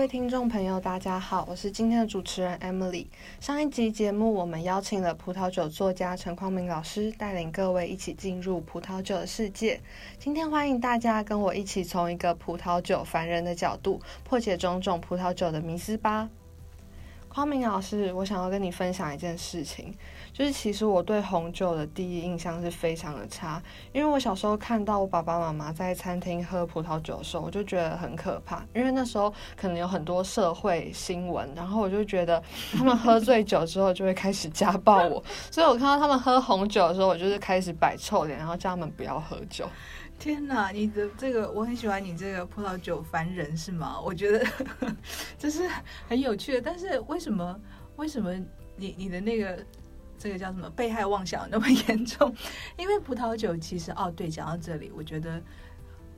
各位听众朋友，大家好，我是今天的主持人 Emily。上一集节目，我们邀请了葡萄酒作家陈匡明老师，带领各位一起进入葡萄酒的世界。今天欢迎大家跟我一起从一个葡萄酒凡人的角度，破解种种葡萄酒的迷思吧。匡明老师，我想要跟你分享一件事情。就是其实我对红酒的第一印象是非常的差，因为我小时候看到我爸爸妈妈在餐厅喝葡萄酒的时候，我就觉得很可怕，因为那时候可能有很多社会新闻，然后我就觉得他们喝醉酒之后就会开始家暴我，所以我看到他们喝红酒的时候，我就是开始摆臭脸，然后叫他们不要喝酒。天哪，你的这个我很喜欢你这个葡萄酒凡人是吗？我觉得 这是很有趣的，但是为什么为什么你你的那个？这个叫什么被害妄想那么 严重？因为葡萄酒其实哦，对，讲到这里，我觉得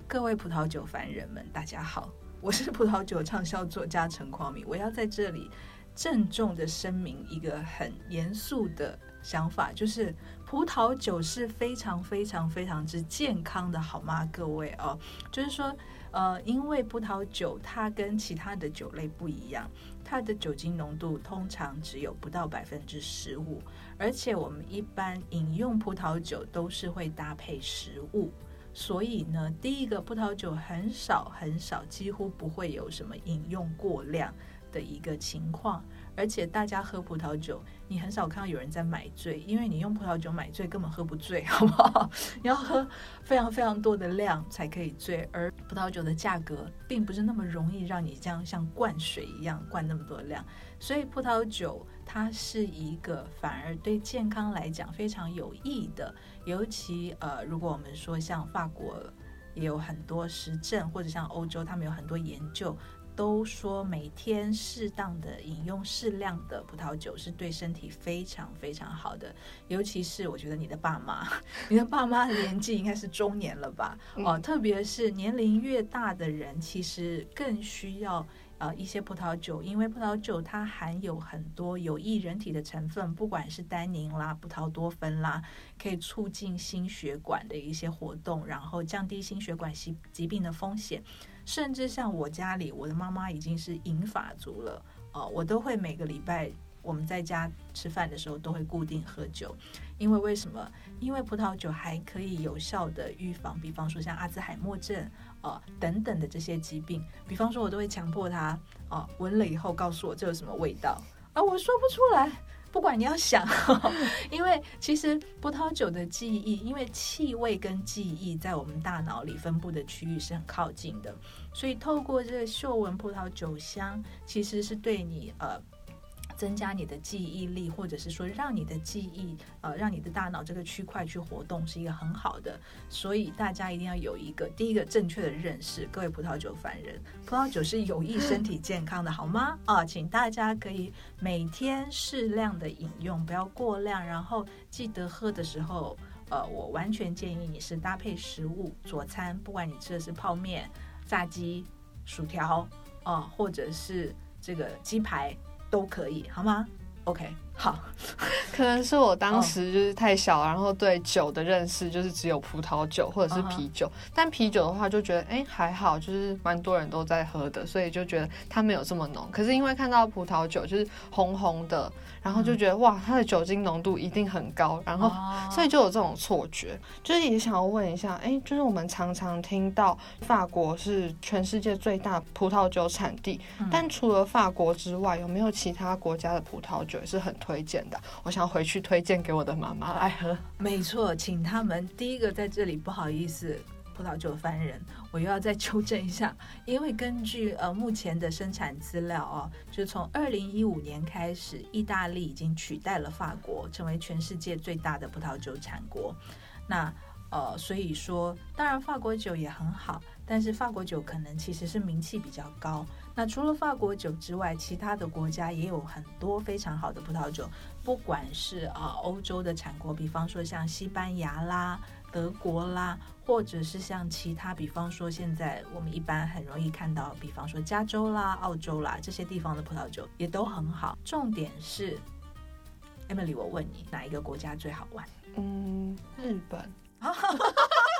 各位葡萄酒凡人们，大家好，我是葡萄酒畅销作家陈匡明，我要在这里郑重的声明一个很严肃的想法，就是葡萄酒是非常非常非常之健康的，好吗？各位哦，就是说，呃，因为葡萄酒它跟其他的酒类不一样。它的酒精浓度通常只有不到百分之十五，而且我们一般饮用葡萄酒都是会搭配食物，所以呢，第一个葡萄酒很少很少，几乎不会有什么饮用过量的一个情况。而且大家喝葡萄酒，你很少看到有人在买醉，因为你用葡萄酒买醉根本喝不醉，好不好？你 要喝非常非常多的量才可以醉，而葡萄酒的价格并不是那么容易让你这样像灌水一样灌那么多量，所以葡萄酒它是一个反而对健康来讲非常有益的，尤其呃，如果我们说像法国也有很多实证，或者像欧洲他们有很多研究。都说每天适当的饮用适量的葡萄酒是对身体非常非常好的，尤其是我觉得你的爸妈，你的爸妈的年纪应该是中年了吧？哦，特别是年龄越大的人，其实更需要呃一些葡萄酒，因为葡萄酒它含有很多有益人体的成分，不管是单宁啦、葡萄多酚啦，可以促进心血管的一些活动，然后降低心血管疾疾病的风险。甚至像我家里，我的妈妈已经是银发族了哦，我都会每个礼拜我们在家吃饭的时候都会固定喝酒，因为为什么？因为葡萄酒还可以有效的预防，比方说像阿兹海默症呃等等的这些疾病。比方说，我都会强迫他哦闻了以后告诉我这有什么味道，啊，我说不出来。不管你要想，因为其实葡萄酒的记忆，因为气味跟记忆在我们大脑里分布的区域是很靠近的，所以透过这个嗅闻葡萄酒香，其实是对你呃。增加你的记忆力，或者是说让你的记忆，呃，让你的大脑这个区块去活动，是一个很好的。所以大家一定要有一个第一个正确的认识，各位葡萄酒凡人，葡萄酒是有益身体健康的，好吗？啊，请大家可以每天适量的饮用，不要过量。然后记得喝的时候，呃，我完全建议你是搭配食物佐餐，不管你吃的是泡面、炸鸡、薯条，啊，或者是这个鸡排。都可以，好吗？OK，好。可能是我当时就是太小，然后对酒的认识就是只有葡萄酒或者是啤酒。但啤酒的话就觉得哎还好，就是蛮多人都在喝的，所以就觉得它没有这么浓。可是因为看到葡萄酒就是红红的。然后就觉得哇，它的酒精浓度一定很高，然后所以就有这种错觉。就是也想要问一下，哎，就是我们常常听到法国是全世界最大葡萄酒产地，但除了法国之外，有没有其他国家的葡萄酒也是很推荐的？我想回去推荐给我的妈妈来喝。没错，请他们第一个在这里不好意思。葡萄酒凡人，我又要再纠正一下，因为根据呃目前的生产资料哦，就从二零一五年开始，意大利已经取代了法国，成为全世界最大的葡萄酒产国。那呃，所以说，当然法国酒也很好，但是法国酒可能其实是名气比较高。那除了法国酒之外，其他的国家也有很多非常好的葡萄酒，不管是啊欧洲的产国，比方说像西班牙啦。德国啦，或者是像其他，比方说现在我们一般很容易看到，比方说加州啦、澳洲啦这些地方的葡萄酒也都很好。重点是，Emily，我问你，哪一个国家最好玩？嗯，日本。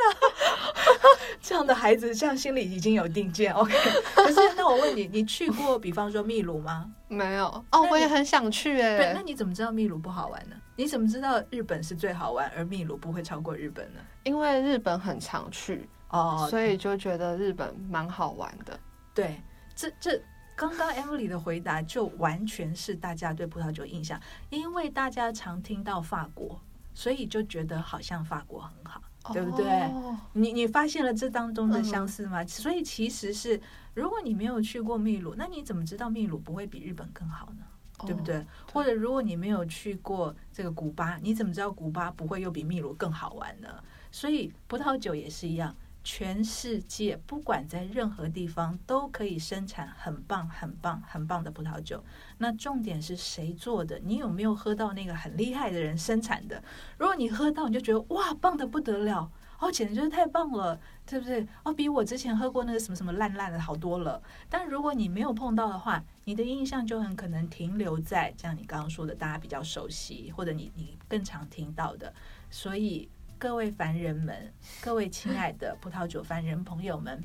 这样的孩子这样心里已经有定见。OK，可是那我问你，你去过比方说秘鲁吗？没有哦我也很想去哎。对，那你怎么知道秘鲁不好玩呢？你怎么知道日本是最好玩，而秘鲁不会超过日本呢？因为日本很常去，哦，所以就觉得日本蛮好玩的。对，这这刚刚 Emily 的回答就完全是大家对葡萄酒印象，因为大家常听到法国，所以就觉得好像法国很好，对不对？哦你你发现了这当中的嗯相似吗？所以其实是，如果你没有去过秘鲁，那你怎么知道秘鲁不会比日本更好呢？对不对？哦或者如果你没有去过这个古巴，你怎么知道古巴不会又比秘鲁更好玩呢？所以葡萄酒也是一样，全世界不管在任何地方都可以生产很棒、很棒、很棒的葡萄酒。那重点是谁做的？你有没有喝到那个很厉害的人生产的？如果你喝到，你就觉得哇，棒的不得了。哦，简直就是太棒了，对不对？哦，比我之前喝过那个什么什么烂烂的好多了。但如果你没有碰到的话，你的印象就很可能停留在像你刚刚说的，大家比较熟悉，或者你你更常听到的。所以各位凡人们，各位亲爱的葡萄酒凡人朋友们，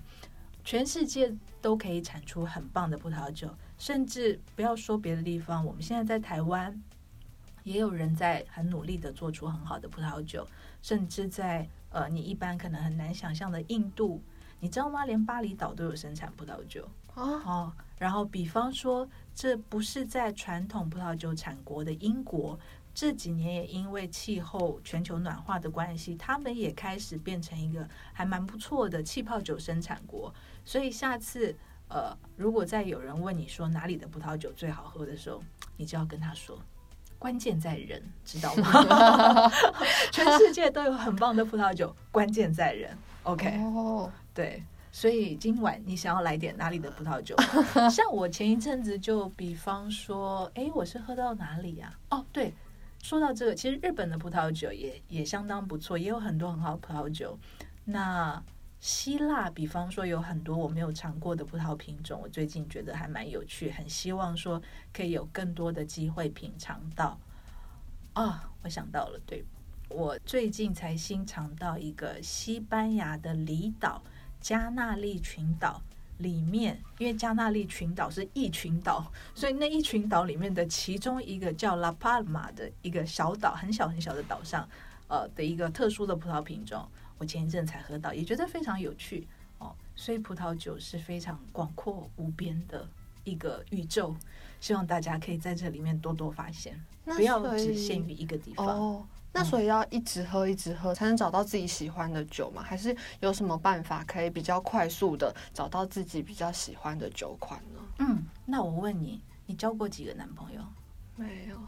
全世界都可以产出很棒的葡萄酒，甚至不要说别的地方，我们现在在台湾也有人在很努力的做出很好的葡萄酒，甚至在呃你一般可能很难想象的印度，你知道吗？连巴厘岛都有生产葡萄酒。啊，哦，然后比方说，这不是在传统葡萄酒产国的英国，这几年也因为气候全球暖化的关系，他们也开始变成一个还蛮不错的气泡酒生产国。所以下次呃，如果再有人问你说哪里的葡萄酒最好喝的时候，你就要跟他说。关键在人，知道吗？全世界都有很棒的葡萄酒，关键在人。OK，哦，对，所以今晚你想要来点哪里的葡萄酒？像我前一阵子就比方说，哎，我是喝到哪里呀、哦，对，说到这个，其实日本的葡萄酒也也相当不错，也有很多很好葡萄酒。那希腊，比方说有很多我没有尝过的葡萄品种，我最近觉得还蛮有趣，很希望说可以有更多的机会品尝到。啊，我想到了，对我最近才新尝到一个西班牙的离岛加纳利群岛里面，因为加纳利群岛是一群岛，所以那一群岛里面的其中一个叫拉帕马的一个小岛，很小很小的岛上，呃的一个特殊的葡萄品种，我前一阵才喝到，也觉得非常有趣哦。所以葡萄酒是非常广阔无边的一个宇宙，希望大家可以在这里面多多发现，不要只限于一个地方。哦。那所以要一直喝一直喝，才能找到自己喜欢的酒吗？还是有什么办法可以比较快速的找到自己比较喜欢的酒款呢？嗯，那我问你，你交过几个男朋友？没有，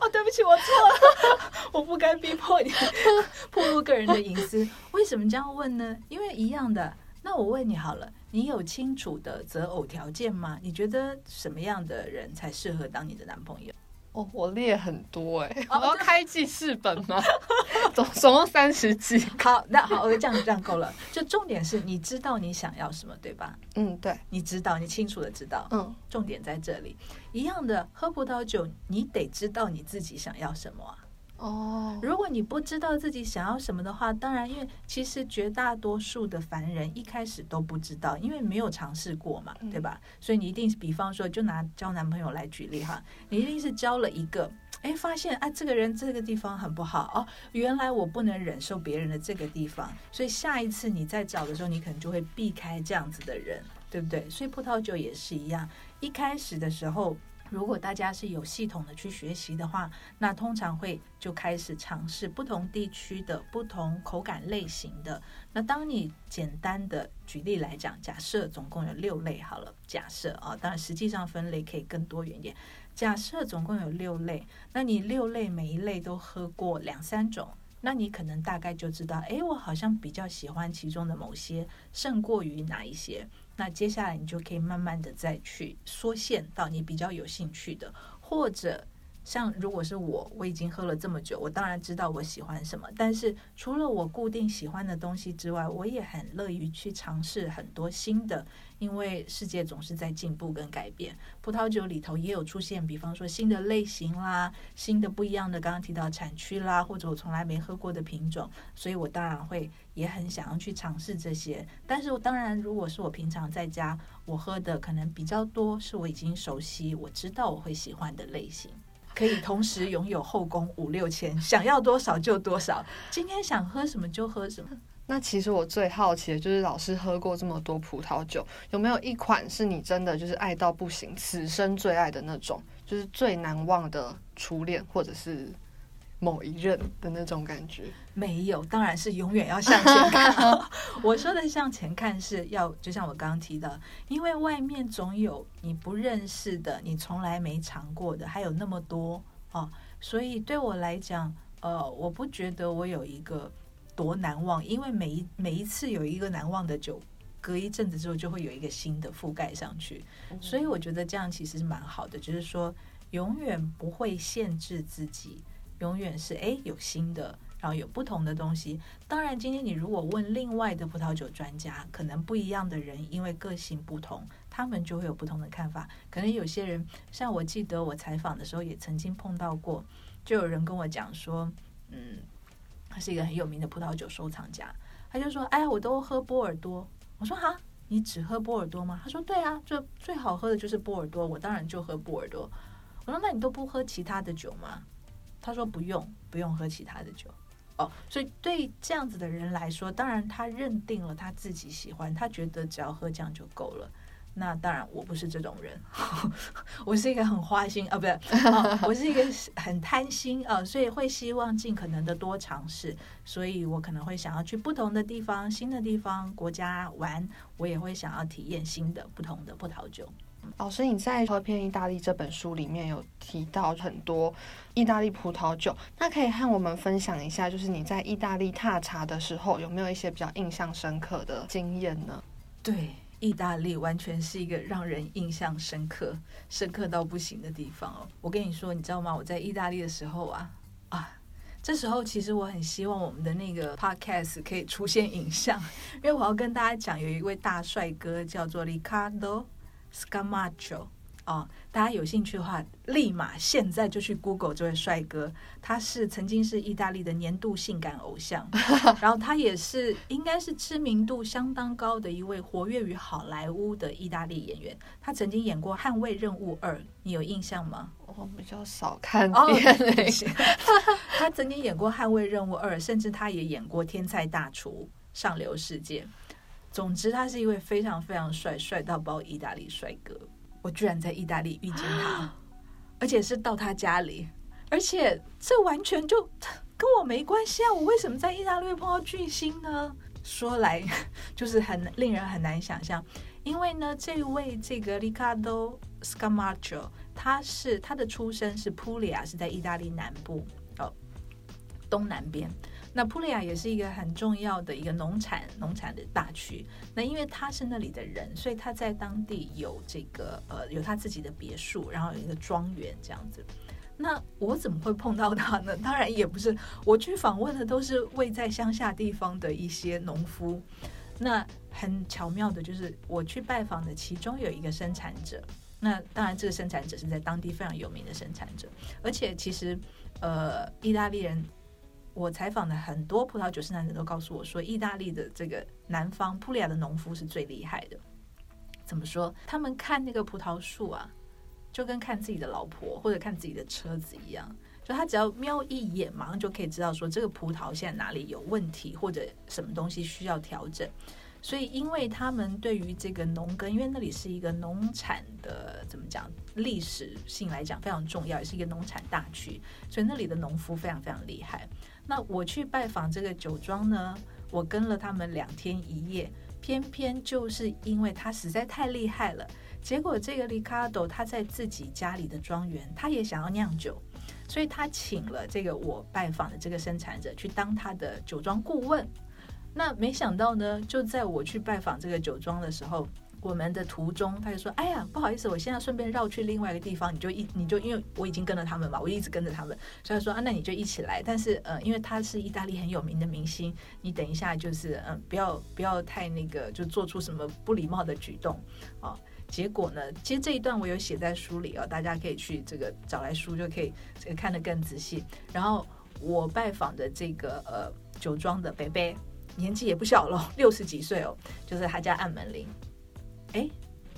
哦，对不起，我错了，我不该逼迫你暴露个人的隐私。为什么这样问呢？因为一样的。那我问你好了，你有清楚的择偶条件吗？你觉得什么样的人才适合当你的男朋友？哦，我列很多哎、哦我要开记事本吗？总总共三十几。好，那好，我这样这样够了。就重点是你知道你想要什么，对吧？嗯，对，你知道，你清楚的知道。嗯，重点在这里。一样的，喝葡萄酒，你得知道你自己想要什么啊。哦，如果你不知道自己想要什么的话，当然，因为其实绝大多数的凡人一开始都不知道，因为没有尝试过嘛，嗯对吧？所以你一定是，比方说，就拿交男朋友来举例哈，你一定是交了一个，哎，发现啊，这个人这个地方很不好哦，原来我不能忍受别人的这个地方，所以下一次你再找的时候，你可能就会避开这样子的人，对不对？所以葡萄酒也是一样，一开始的时候。如果大家是有系统的去学习的话，那通常会就开始尝试不同地区的不同口感类型的。那当你简单的举例来讲，假设总共有六类好了，假设啊，当然实际上分类可以更多元一点。假设总共有六类，那你六类每一类都喝过两三种，那你可能大概就知道，诶，我好像比较喜欢其中的某些，胜过于哪一些。那接下来你就可以慢慢的再去缩限到你比较有兴趣的，或者像如果是我，我已经喝了这么久，我当然知道我喜欢什么。但是除了我固定喜欢的东西之外，我也很乐于去尝试很多新的，因为世界总是在进步跟改变。葡萄酒里头也有出现，比方说新的类型啦，新的不一样的，刚刚提到产区啦，或者我从来没喝过的品种，所以我当然会也很想要去尝试这些。但是当然，如果是我平常在家，我喝的可能比较多，是我已经熟悉，我知道我会喜欢的类型。可以同时拥有后宫五六千，想要多少就多少。今天想喝什么就喝什么。那其实我最好奇的就是老师喝过这么多葡萄酒，有没有一款是你真的就是爱到不行，此生最爱的那种，就是最难忘的初恋，或者是？某一任的那种感觉没有，当然是永远要向前看。我说的向前看是要，就像我刚刚提的，因为外面总有你不认识的，你从来没尝过的，还有那么多哦。所以对我来讲，呃，我不觉得我有一个多难忘，因为每一每一次有一个难忘的酒，隔一阵子之后就会有一个新的覆盖上去。所以我觉得这样其实是蛮好的，就是说永远不会限制自己。永远是哎，有新的，然后有不同的东西。当然，今天你如果问另外的葡萄酒专家，可能不一样的人，因为个性不同，他们就会有不同的看法。可能有些人，像我记得我采访的时候，也曾经碰到过，就有人跟我讲说，嗯，他是一个很有名的葡萄酒收藏家，他就说，哎，我都喝波尔多。我说，哈，你只喝波尔多吗？他说，对啊，就最好喝的就是波尔多，我当然就喝波尔多。我说，那你都不喝其他的酒吗？他说不用，不用喝其他的酒哦。所以对这样子的人来说，当然他认定了他自己喜欢，他觉得只要喝这样就够了。那当然我不是这种人，我是一个很花心啊，不是，我是一个很贪心啊，所以会希望尽可能的多尝试。所以我可能会想要去不同的地方、新的地方、国家玩，我也会想要体验新的、不同的葡萄酒。老师，你在《喝遍意大利》这本书里面有提到很多意大利葡萄酒，那可以和我们分享一下，就是你在意大利踏茶的时候，有没有一些比较印象深刻的经验呢？对，意大利完全是一个让人印象深刻、深刻到不行的地方哦。我跟你说，你知道吗？我在意大利的时候啊啊，这时候其实我很希望我们的那个 podcast 可以出现影像，因为我要跟大家讲，有一位大帅哥叫做 Ricardo。Scamacho 哦，大家有兴趣的话，立马现在就去 Google 这位帅哥。他是曾经是意大利的年度性感偶像，然后他也是应该是知名度相当高的一位活跃于好莱坞的意大利演员。他曾经演过《捍卫任务二》，你有印象吗？我比较少看电影。他曾经演过《捍卫任务二》，甚至他也演过《天才大厨》《上流世界》。总之，他是一位非常非常帅，帅到爆意大利帅哥。我居然在意大利遇见他，而且是到他家里，而且这完全就跟我没关系啊！我为什么在意大利会碰到巨星呢？说来就是很令人很难想象，因为呢，这位这个 Ricardo Scamacho，他是他的出生是普利亚，是在意大利南部哦东南边。那普利亚也是一个很重要的一个农产农产的大区。那因为他是那里的人，所以他在当地有这个呃有他自己的别墅，然后有一个庄园这样子。那我怎么会碰到他呢？当然也不是，我去访问的都是位在乡下地方的一些农夫。那很巧妙的就是我去拜访的其中有一个生产者。那当然这个生产者是在当地非常有名的生产者，而且其实呃意大利人。我采访的很多葡萄酒生产者都告诉我说，意大利的这个南方普利亚的农夫是最厉害的。怎么说？他们看那个葡萄树啊，就跟看自己的老婆或者看自己的车子一样，就他只要瞄一眼，马上就可以知道说这个葡萄现在哪里有问题，或者什么东西需要调整。所以，因为他们对于这个农耕，因为那里是一个农产的，怎么讲，历史性来讲非常重要，也是一个农产大区，所以那里的农夫非常非常厉害。那我去拜访这个酒庄呢，我跟了他们两天一夜，偏偏就是因为他实在太厉害了，结果这个 Ricardo 他在自己家里的庄园，他也想要酿酒，所以他请了这个我拜访的这个生产者去当他的酒庄顾问。那没想到呢，就在我去拜访这个酒庄的时候，我们的途中，他就说：“哎呀，不好意思，我现在顺便绕去另外一个地方，你就一你就因为我已经跟了他们嘛，我一直跟着他们，所以他说啊，那你就一起来。但是呃，因为他是意大利很有名的明星，你等一下就是嗯，不要不要太那个，就做出什么不礼貌的举动啊。结果呢，其实这一段我有写在书里哦，大家可以去这个找来书就可以这个看得更仔细。然后我拜访的这个呃酒庄的北北，年纪也不小了，六十几岁哦，就是他家按门铃。哎，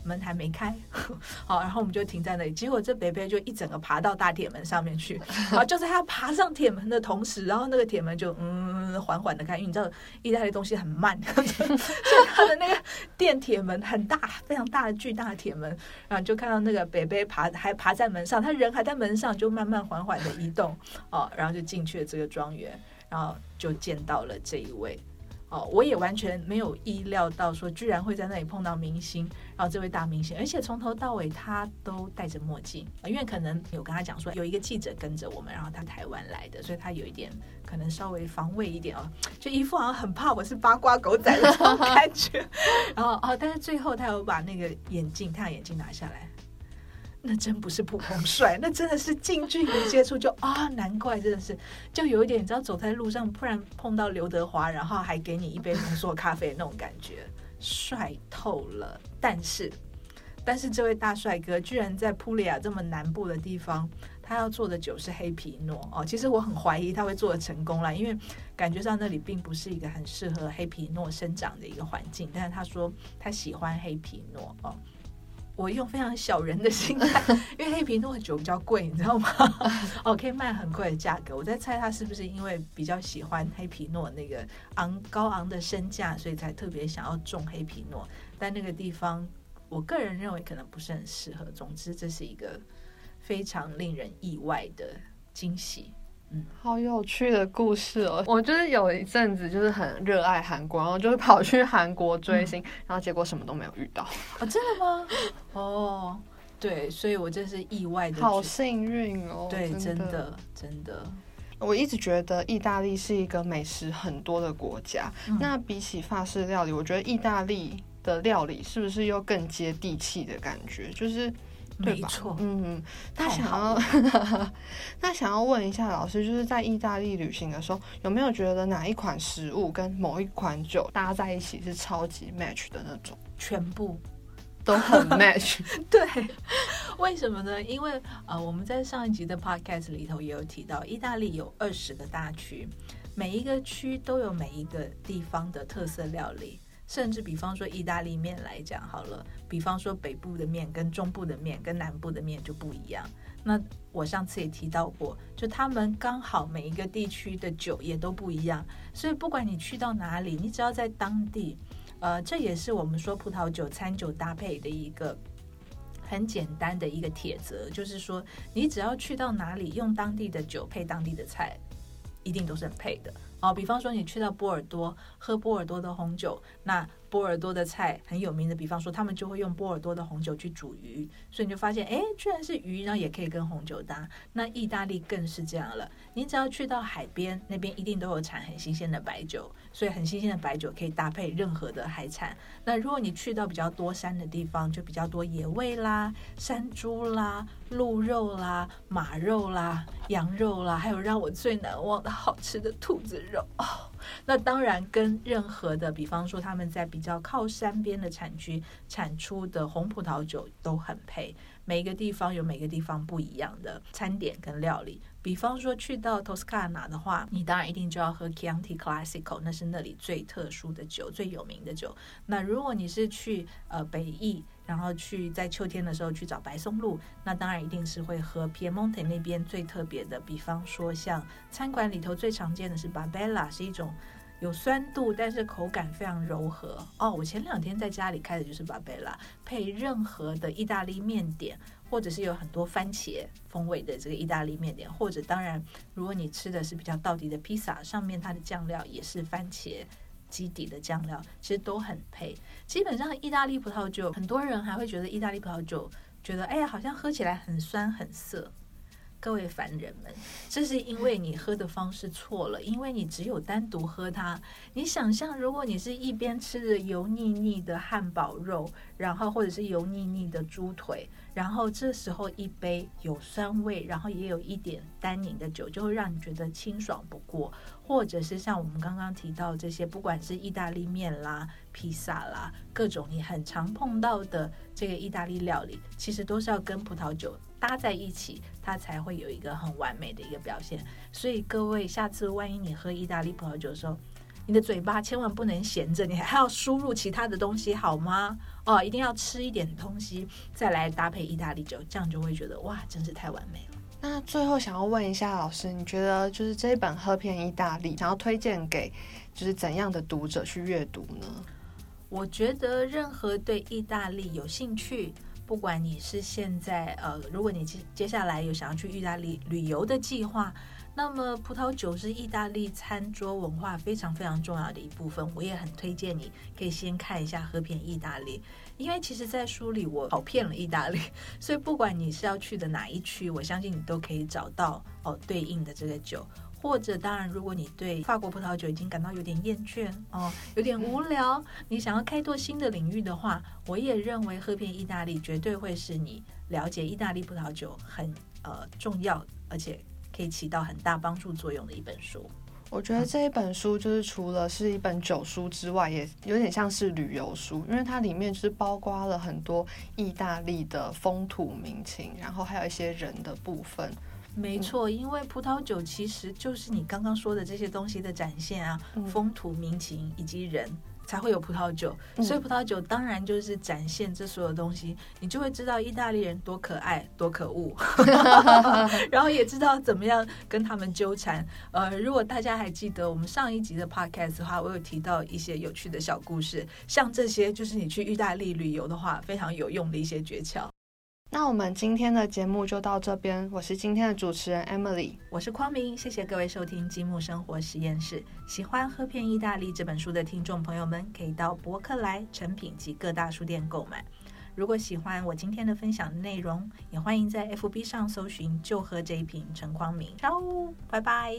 门还没开，好，然后我们就停在那里。结果这北北就一整个爬到大铁门上面去，好，就在他爬上铁门的同时，然后那个铁门就嗯缓缓的开，因为你知道意大利东西很慢，所以他的那个电铁门很大，非常大的巨大的铁门，然后就看到那个北北爬还爬在门上，他人还在门上，就慢慢缓缓的移动，哦，然后就进去了这个庄园，然后就见到了这一位。哦，我也完全没有意料到，说居然会在那里碰到明星，然后这位大明星，而且从头到尾他都戴着墨镜，因为可能有跟他讲说有一个记者跟着我们，然后他台湾来的，所以他有一点可能稍微防卫一点哦，就一副好像很怕我是八卦狗仔的这种 感觉。然后哦，但是最后他有把那个眼镜太阳眼镜拿下来。那真不是普通帅，那真的是近距离接触就啊，难怪真的是，就有一点，你知道走在路上突然碰到刘德华，然后还给你一杯浓缩咖啡那种感觉，帅透了。但是，但是这位大帅哥居然在普利亚这么南部的地方，他要做的酒是黑皮诺哦。其实我很怀疑他会做的成功啦，因为感觉上那里并不是一个很适合黑皮诺生长的一个环境。但是他说他喜欢黑皮诺哦。我用非常小人的心态，因为黑皮诺酒比较贵，你知道吗？哦，可以卖很贵的价格。我在猜他是不是因为比较喜欢黑皮诺那个昂高昂的身价，所以才特别想要种黑皮诺。但那个地方，我个人认为可能不是很适合。总之，这是一个非常令人意外的惊喜。好有趣的故事哦！我就是有一阵子就是很热爱韩国，然后就是跑去韩国追星，然后结果什么都没有遇到。哦，真的吗？哦，对，所以我这是意外的，好幸运哦！对，真的真的。我一直觉得意大利是一个美食很多的国家，那比起法式料理，我觉得意大利的料理是不是又更接地气的感觉？就是。没错，嗯嗯，那想要 那想要问一下老师，就是在意大利旅行的时候，有没有觉得哪一款食物跟某一款酒搭在一起是超级 match 的那种？全部 都很 match。对，为什么呢？因为呃，我们在上一集的 podcast 里头也有提到，意大利有二十个大区，每一个区都有每一个地方的特色料理。甚至比方说意大利面来讲好了，比方说北部的面跟中部的面跟南部的面就不一样。那我上次也提到过，就他们刚好每一个地区的酒也都不一样，所以不管你去到哪里，你只要在当地，呃，这也是我们说葡萄酒餐酒搭配的一个很简单的一个铁则，就是说你只要去到哪里，用当地的酒配当地的菜，一定都是很配的。哦，比方说你去到波尔多喝波尔多的红酒，那波尔多的菜很有名的，比方说他们就会用波尔多的红酒去煮鱼，所以你就发现，哎，居然是鱼，然后也可以跟红酒搭。那意大利更是这样了，你只要去到海边，那边一定都有产很新鲜的白酒。所以很新鲜的白酒可以搭配任何的海产。那如果你去到比较多山的地方，就比较多野味啦、山猪啦、鹿肉啦、马肉啦、羊肉啦，还有让我最难忘的好吃的兔子肉哦。那当然跟任何的，比方说他们在比较靠山边的产区产出的红葡萄酒都很配。每一个地方有每个地方不一样的餐点跟料理。比方说去到 Toscana 的话，你当然一定就要喝 Chianti Classico，那是那里最特殊的酒、最有名的酒。那如果你是去呃北意，然后去在秋天的时候去找白松露，那当然一定是会喝 Piemonte 那边最特别的。比方说像餐馆里头最常见的是 Barbella，是一种有酸度但是口感非常柔和。哦，我前两天在家里开的就是 Barbella，配任何的意大利面点。或者是有很多番茄风味的这个意大利面点，或者当然，如果你吃的是比较到底的披萨，上面它的酱料也是番茄基底的酱料，其实都很配。基本上意大利葡萄酒，很多人还会觉得意大利葡萄酒觉得哎呀，好像喝起来很酸很涩。各位凡人们，这是因为你喝的方式错了，因为你只有单独喝它。你想象，如果你是一边吃着油腻腻的汉堡肉，然后或者是油腻腻的猪腿，然后这时候一杯有酸味，然后也有一点单宁的酒，就会让你觉得清爽不过。或者是像我们刚刚提到这些，不管是意大利面啦、披萨啦，各种你很常碰到的这个意大利料理，其实都是要跟葡萄酒。搭在一起，它才会有一个很完美的一个表现。所以各位，下次万一你喝意大利葡萄酒的时候，你的嘴巴千万不能闲着，你还要输入其他的东西，好吗？哦，一定要吃一点东西，再来搭配意大利酒，这样就会觉得哇，真是太完美了。那最后想要问一下老师，你觉得就是这一本《喝遍意大利》，想要推荐给就是怎样的读者去阅读呢？我觉得任何对意大利有兴趣。不管你是现在呃，如果你接接下来有想要去意大利旅游的计划，那么葡萄酒是意大利餐桌文化非常非常重要的一部分。我也很推荐你可以先看一下《和平意大利》，因为其实，在书里我跑遍了意大利，所以不管你是要去的哪一区，我相信你都可以找到哦对应的这个酒。或者，当然，如果你对法国葡萄酒已经感到有点厌倦哦，有点无聊，你想要开拓新的领域的话，我也认为喝遍意大利绝对会是你了解意大利葡萄酒很呃重要，而且可以起到很大帮助作用的一本书。我觉得这一本书就是除了是一本酒书之外，也有点像是旅游书，因为它里面就是包括了很多意大利的风土民情，然后还有一些人的部分。没错，因为葡萄酒其实就是你刚刚说的这些东西的展现啊，风土民情以及人才会有葡萄酒，所以葡萄酒当然就是展现这所有东西，你就会知道意大利人多可爱、多可恶，然后也知道怎么样跟他们纠缠。呃，如果大家还记得我们上一集的 podcast 的话，我有提到一些有趣的小故事，像这些就是你去意大利旅游的话非常有用的一些诀窍。那我们今天的节目就到这边，我是今天的主持人 Emily，我是匡明，谢谢各位收听积木生活实验室。喜欢《喝遍意大利》这本书的听众朋友们，可以到博客来、成品及各大书店购买。如果喜欢我今天的分享内容，也欢迎在 FB 上搜寻“就喝这一瓶陈匡明”。拜拜。